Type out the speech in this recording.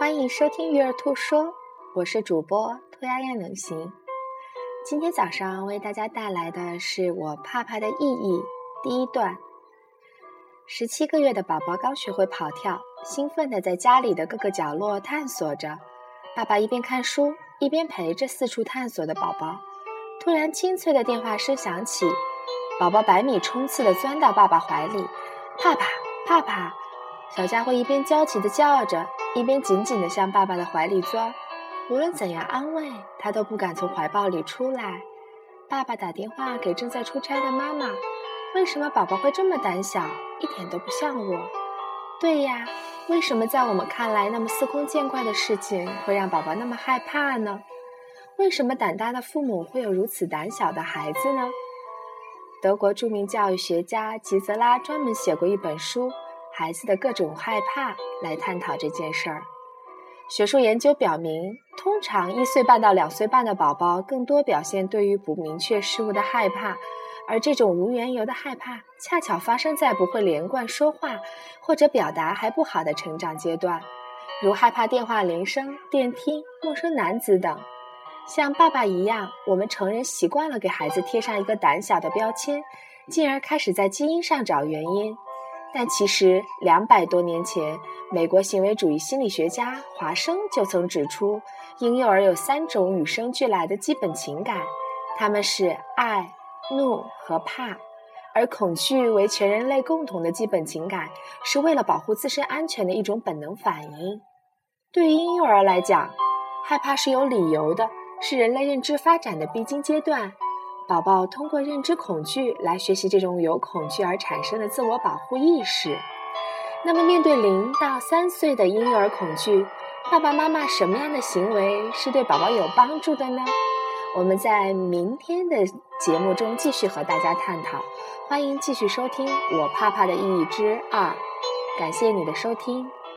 欢迎收听鱼儿兔说，我是主播兔丫丫能行。今天早上为大家带来的是我怕怕的意义第一段。十七个月的宝宝刚学会跑跳，兴奋地在家里的各个角落探索着。爸爸一边看书，一边陪着四处探索的宝宝。突然，清脆的电话声响起，宝宝百米冲刺地钻到爸爸怀里，怕怕怕怕。小家伙一边焦急地叫着。一边紧紧地向爸爸的怀里钻，无论怎样安慰，他都不敢从怀抱里出来。爸爸打电话给正在出差的妈妈：“为什么宝宝会这么胆小？一点都不像我。”“对呀，为什么在我们看来那么司空见惯的事情会让宝宝那么害怕呢？为什么胆大的父母会有如此胆小的孩子呢？”德国著名教育学家吉泽拉专门写过一本书。孩子的各种害怕来探讨这件事儿。学术研究表明，通常一岁半到两岁半的宝宝更多表现对于不明确事物的害怕，而这种无缘由的害怕恰巧发生在不会连贯说话或者表达还不好的成长阶段，如害怕电话铃声、电梯、陌生男子等。像爸爸一样，我们成人习惯了给孩子贴上一个胆小的标签，进而开始在基因上找原因。但其实，两百多年前，美国行为主义心理学家华生就曾指出，婴幼儿有三种与生俱来的基本情感，他们是爱、怒和怕，而恐惧为全人类共同的基本情感，是为了保护自身安全的一种本能反应。对于婴幼儿来讲，害怕是有理由的，是人类认知发展的必经阶段。宝宝通过认知恐惧来学习这种由恐惧而产生的自我保护意识。那么，面对零到三岁的婴幼儿恐惧，爸爸妈妈什么样的行为是对宝宝有帮助的呢？我们在明天的节目中继续和大家探讨。欢迎继续收听《我怕怕的意义之二》，感谢你的收听。